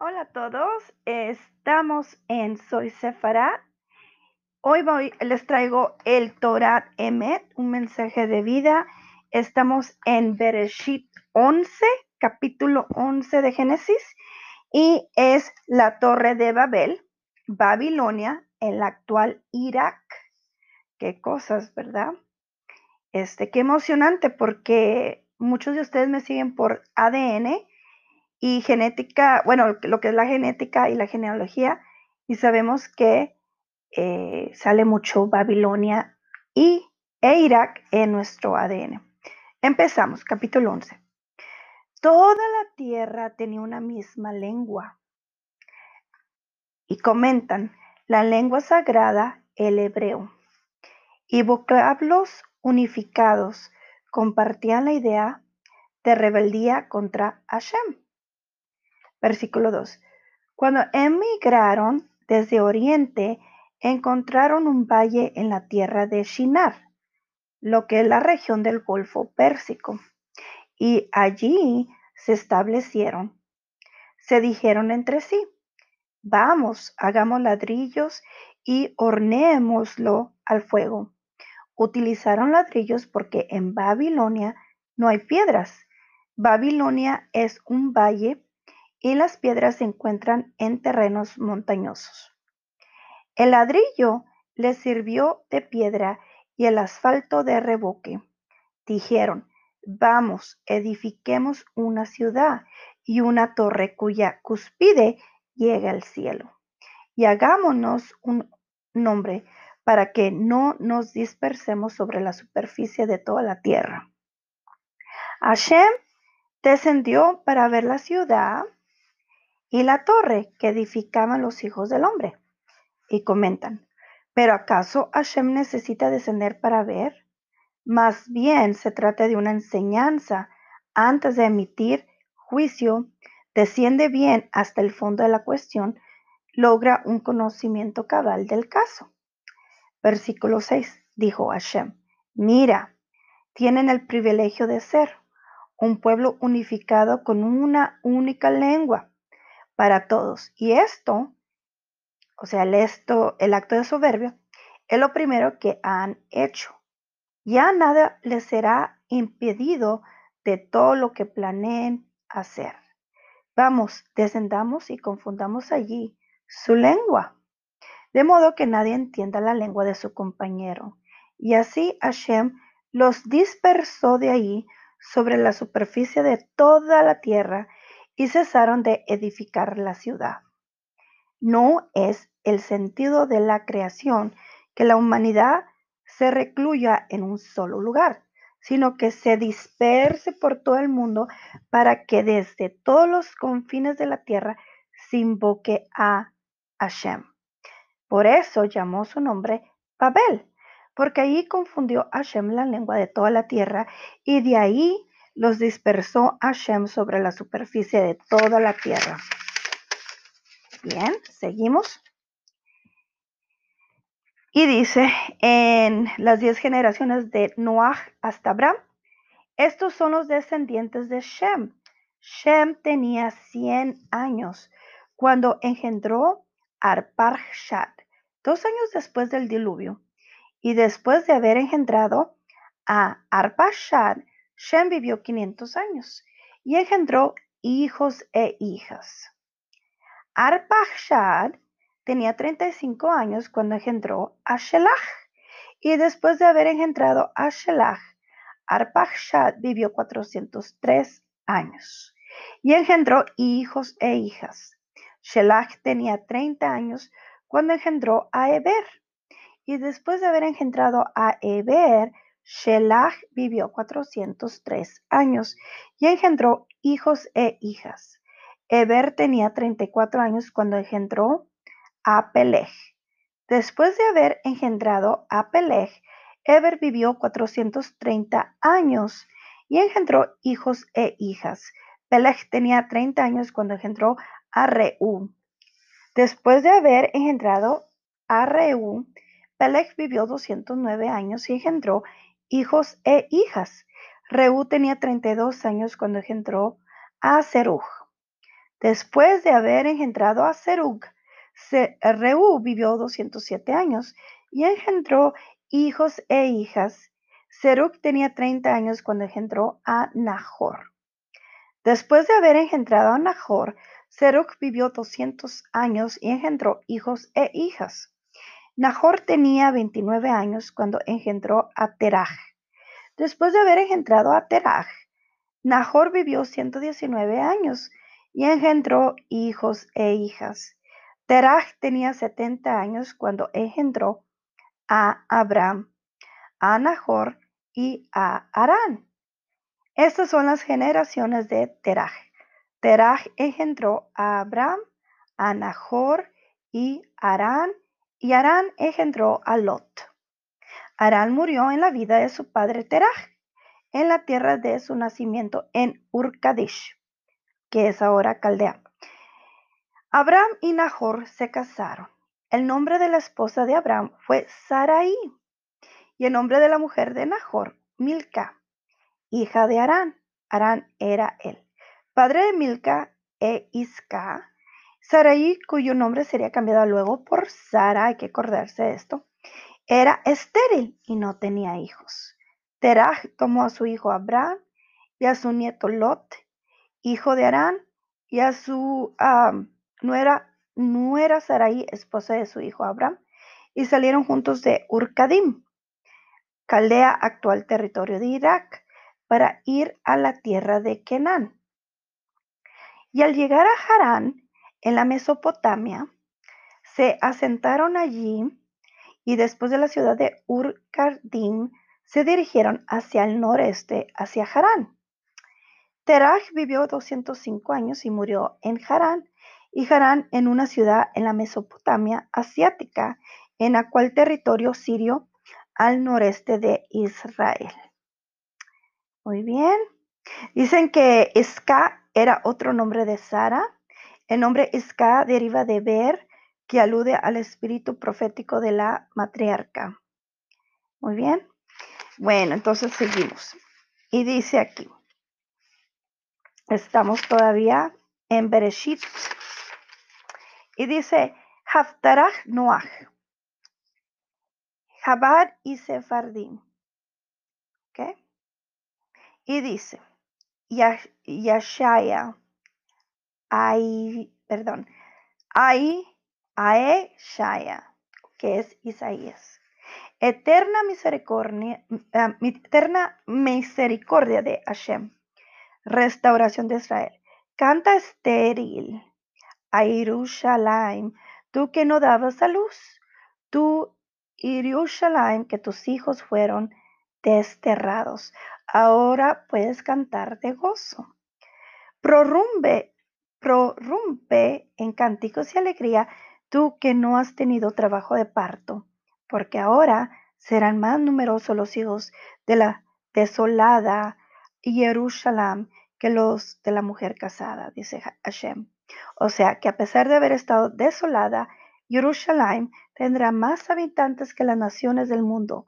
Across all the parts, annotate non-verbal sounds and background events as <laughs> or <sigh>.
Hola a todos, estamos en Soy Sefará. Hoy voy, les traigo el Torah Emet, un mensaje de vida. Estamos en Bereshit 11, capítulo 11 de Génesis, y es la Torre de Babel, Babilonia, en la actual Irak. Qué cosas, ¿verdad? Este, qué emocionante porque muchos de ustedes me siguen por ADN y genética, bueno, lo que es la genética y la genealogía, y sabemos que eh, sale mucho Babilonia y, e Irak en nuestro ADN. Empezamos, capítulo 11. Toda la tierra tenía una misma lengua. Y comentan, la lengua sagrada, el hebreo. Y vocablos unificados compartían la idea de rebeldía contra Hashem. Versículo 2. Cuando emigraron desde Oriente, encontraron un valle en la tierra de Shinar, lo que es la región del Golfo Pérsico, y allí se establecieron. Se dijeron entre sí, vamos, hagamos ladrillos y horneémoslo al fuego. Utilizaron ladrillos porque en Babilonia no hay piedras. Babilonia es un valle y las piedras se encuentran en terrenos montañosos. El ladrillo les sirvió de piedra y el asfalto de reboque. Dijeron, vamos, edifiquemos una ciudad y una torre cuya cúspide llega al cielo. Y hagámonos un nombre para que no nos dispersemos sobre la superficie de toda la tierra. Hashem descendió para ver la ciudad y la torre que edificaban los hijos del hombre. Y comentan, ¿pero acaso Hashem necesita descender para ver? Más bien se trata de una enseñanza. Antes de emitir juicio, desciende bien hasta el fondo de la cuestión, logra un conocimiento cabal del caso. Versículo 6, dijo Hashem, mira, tienen el privilegio de ser un pueblo unificado con una única lengua para todos. Y esto, o sea, el, esto, el acto de soberbia, es lo primero que han hecho. Ya nada les será impedido de todo lo que planeen hacer. Vamos, descendamos y confundamos allí su lengua, de modo que nadie entienda la lengua de su compañero. Y así Hashem los dispersó de allí sobre la superficie de toda la tierra y cesaron de edificar la ciudad. No es el sentido de la creación que la humanidad se recluya en un solo lugar, sino que se disperse por todo el mundo para que desde todos los confines de la tierra se invoque a Hashem. Por eso llamó su nombre Babel, porque ahí confundió Hashem la lengua de toda la tierra y de ahí los dispersó Hashem sobre la superficie de toda la tierra. Bien, seguimos. Y dice, en las diez generaciones de Noah hasta Abraham, estos son los descendientes de Shem. Shem tenía 100 años cuando engendró Arpachshad, dos años después del diluvio. Y después de haber engendrado a Arpachshad, Shem vivió 500 años y engendró hijos e hijas. Arpachshad tenía 35 años cuando engendró a Shelah. Y después de haber engendrado a Shelah, Arpachshad vivió 403 años y engendró hijos e hijas. Shelah tenía 30 años cuando engendró a Eber. Y después de haber engendrado a Eber, Shelah vivió 403 años y engendró hijos e hijas. Eber tenía 34 años cuando engendró a Peleg. Después de haber engendrado a Peleg, Eber vivió 430 años y engendró hijos e hijas. Peleg tenía 30 años cuando engendró a Reú. Después de haber engendrado a Reú, Peleg vivió 209 años y engendró hijos e hijas. Reú tenía 32 años cuando engendró a Seruj. Después de haber engendrado a Serug, Reú vivió 207 años y engendró hijos e hijas. Serug tenía 30 años cuando engendró a Nahor. Después de haber engendrado a Nahor, Serug vivió 200 años y engendró hijos e hijas. Nahor tenía 29 años cuando engendró a Teraj. Después de haber engendrado a Teraj, Nahor vivió 119 años y engendró hijos e hijas. Teraj tenía 70 años cuando engendró a Abraham, a Nahor y a Arán. Estas son las generaciones de Teraj. Teraj engendró a Abraham, a Nahor y Arán, y Arán engendró a Lot. Arán murió en la vida de su padre Teraj, en la tierra de su nacimiento en Urkadish, que es ahora Caldea. Abraham y Nahor se casaron. El nombre de la esposa de Abraham fue Sarai y el nombre de la mujer de Nahor, Milca, hija de Arán. Arán era él, padre de Milca e Isca. Sarai, cuyo nombre sería cambiado luego por Sara, hay que acordarse de esto, era estéril y no tenía hijos. Teraj tomó a su hijo Abraham y a su nieto Lot, hijo de Arán, y a su nuera, nuera Sarai, esposa de su hijo Abraham, y salieron juntos de Urkadim, Caldea, actual territorio de Irak, para ir a la tierra de Kenán. Y al llegar a Harán, en la Mesopotamia, se asentaron allí y después de la ciudad de Urkadim se dirigieron hacia el noreste, hacia Harán. Teraj vivió 205 años y murió en Harán, y Harán en una ciudad en la Mesopotamia asiática, en aquel territorio sirio al noreste de Israel. Muy bien. Dicen que Isca era otro nombre de Sara. El nombre Isca deriva de ver, que alude al espíritu profético de la matriarca. Muy bien. Bueno, entonces seguimos. Y dice aquí, estamos todavía en Bereshit. Y dice, Haftarah Noach, Jabad y Sefardim. ¿Ok? Y dice, Yashaya, ay, perdón, Ay, Ae Shaya, que es Isaías. Eterna misericordia, eh, eterna misericordia de Hashem. Restauración de Israel. Canta estéril a Jerusalén, tú que no dabas a luz, tú Jerusalén, que tus hijos fueron desterrados. Ahora puedes cantar de gozo. Prorrumbe, prorrumpe en cánticos y alegría, tú que no has tenido trabajo de parto, porque ahora serán más numerosos los hijos de la desolada Jerusalén que los de la mujer casada, dice Hashem. O sea que a pesar de haber estado desolada, Jerusalén tendrá más habitantes que las naciones del mundo.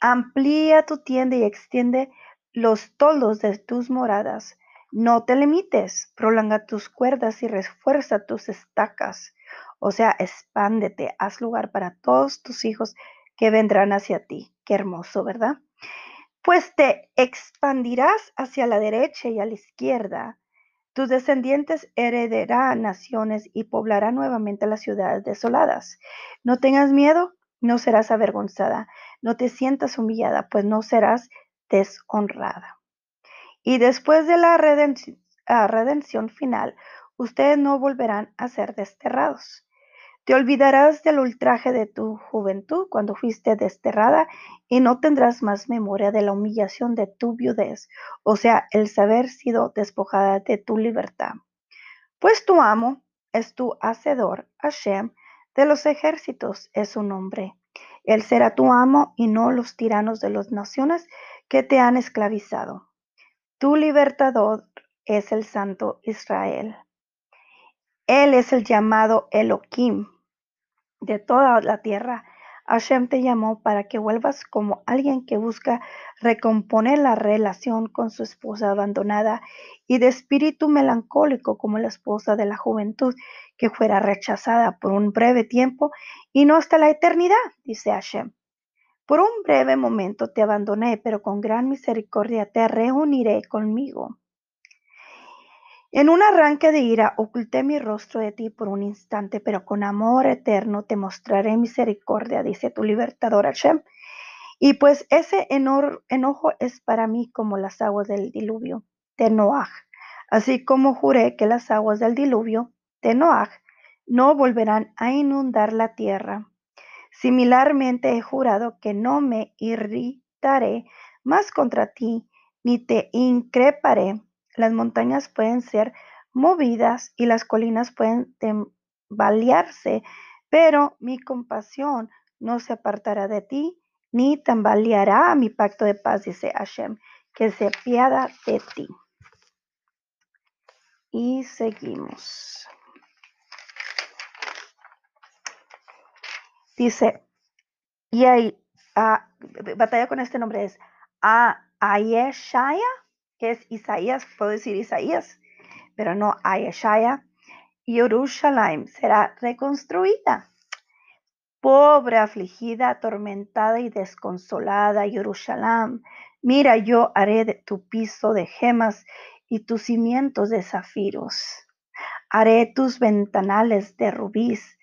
Amplía tu tienda y extiende los toldos de tus moradas. No te limites, prolonga tus cuerdas y refuerza tus estacas. O sea, expándete, haz lugar para todos tus hijos que vendrán hacia ti. Qué hermoso, ¿verdad? Pues te expandirás hacia la derecha y a la izquierda tus descendientes heredarán naciones y poblarán nuevamente las ciudades desoladas. No tengas miedo, no serás avergonzada. No te sientas humillada, pues no serás deshonrada. Y después de la ah, redención, final, ustedes no volverán a ser desterrados. Te olvidarás del ultraje de tu juventud cuando fuiste desterrada y no tendrás más memoria de la humillación de tu viudez, o sea, el saber sido despojada de tu libertad. Pues tu amo es tu hacedor, Hashem, de los ejércitos es su nombre. Él será tu amo y no los tiranos de las naciones que te han esclavizado. Tu libertador es el Santo Israel. Él es el llamado Elohim, de toda la tierra. Hashem te llamó para que vuelvas como alguien que busca recomponer la relación con su esposa abandonada y de espíritu melancólico como la esposa de la juventud que fuera rechazada por un breve tiempo y no hasta la eternidad, dice Hashem. Por un breve momento te abandoné, pero con gran misericordia te reuniré conmigo. En un arranque de ira oculté mi rostro de ti por un instante, pero con amor eterno te mostraré misericordia, dice tu libertador Hashem. Y pues ese enojo es para mí como las aguas del diluvio de Noah. Así como juré que las aguas del diluvio de Noah no volverán a inundar la tierra. Similarmente he jurado que no me irritaré más contra ti, ni te increparé las montañas pueden ser movidas y las colinas pueden tambalearse, pero mi compasión no se apartará de ti, ni tambaleará mi pacto de paz, dice Hashem, que se piada de ti. Y seguimos. Dice, y ahí, ah, batalla con este nombre es a Ayeshaya, que es Isaías, puedo decir Isaías, pero no Ayeshaya, Jerusalén será reconstruida. Pobre, afligida, atormentada y desconsolada, Jerusalén, mira, yo haré de tu piso de gemas y tus cimientos de zafiros. Haré tus ventanales de rubíes,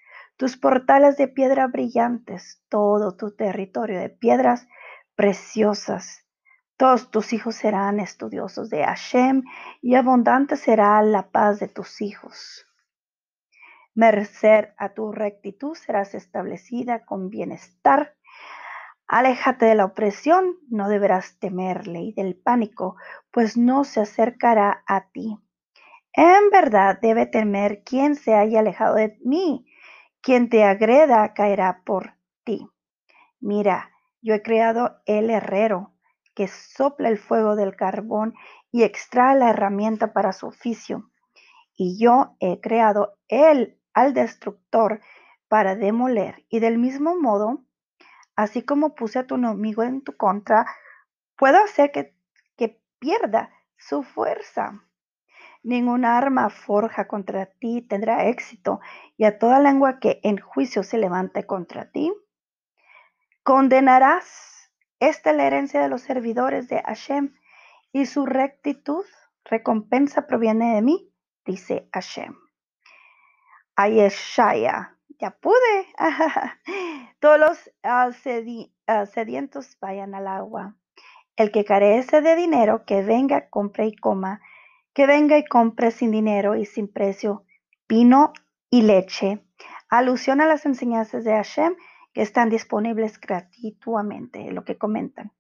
tus portales de piedra brillantes, todo tu territorio de piedras preciosas todos tus hijos serán estudiosos de Hashem y abundante será la paz de tus hijos. Merced a tu rectitud serás establecida con bienestar. Aléjate de la opresión, no deberás temerle y del pánico, pues no se acercará a ti. En verdad debe temer quien se haya alejado de mí, quien te agreda caerá por ti. Mira, yo he creado el herrero que sopla el fuego del carbón y extrae la herramienta para su oficio. Y yo he creado él al destructor para demoler. Y del mismo modo, así como puse a tu enemigo en tu contra, puedo hacer que, que pierda su fuerza. Ninguna arma forja contra ti tendrá éxito, y a toda lengua que en juicio se levante contra ti, condenarás esta es la herencia de los servidores de Hashem y su rectitud, recompensa proviene de mí, dice Hashem. Ayeshaya, ya pude. <laughs> Todos los sedientos vayan al agua. El que carece de dinero, que venga, compre y coma. Que venga y compre sin dinero y sin precio vino y leche. Alusión a las enseñanzas de Hashem que están disponibles gratuitamente, lo que comentan.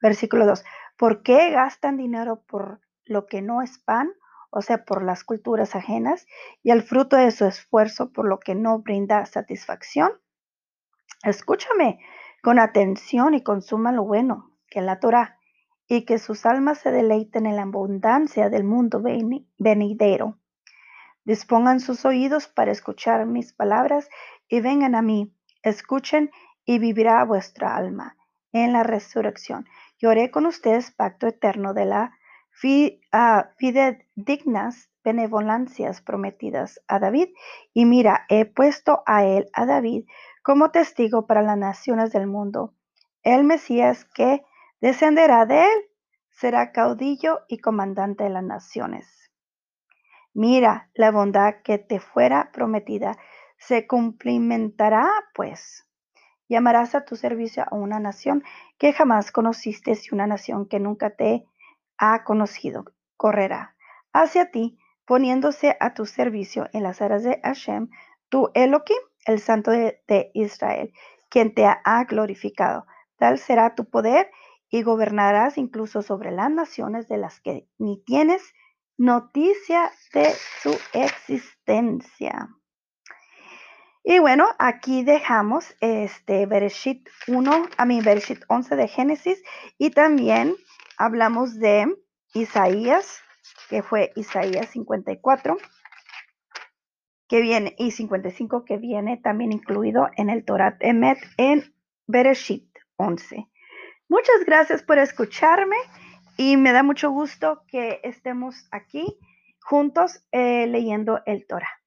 Versículo 2. ¿Por qué gastan dinero por lo que no es pan? O sea, por las culturas ajenas y el fruto de su esfuerzo por lo que no brinda satisfacción. Escúchame con atención y consuma lo bueno, que la Torah, y que sus almas se deleiten en la abundancia del mundo venidero. Dispongan sus oídos para escuchar mis palabras y vengan a mí Escuchen y vivirá vuestra alma en la resurrección. Yo haré con ustedes pacto eterno de la ah, fidedignas benevolencias prometidas a David. Y mira, he puesto a él, a David, como testigo para las naciones del mundo. El Mesías que descenderá de él será caudillo y comandante de las naciones. Mira la bondad que te fuera prometida se cumplimentará, pues. Llamarás a tu servicio a una nación que jamás conociste y una nación que nunca te ha conocido correrá hacia ti, poniéndose a tu servicio en las aras de Hashem, tu Elohim, el Santo de, de Israel, quien te ha glorificado. Tal será tu poder y gobernarás incluso sobre las naciones de las que ni tienes noticia de su existencia. Y bueno, aquí dejamos este Bereshit 1, a mi Bereshit 11 de Génesis y también hablamos de Isaías, que fue Isaías 54, que viene, y 55, que viene también incluido en el Torah Emet en Bereshit 11. Muchas gracias por escucharme y me da mucho gusto que estemos aquí juntos eh, leyendo el Torah.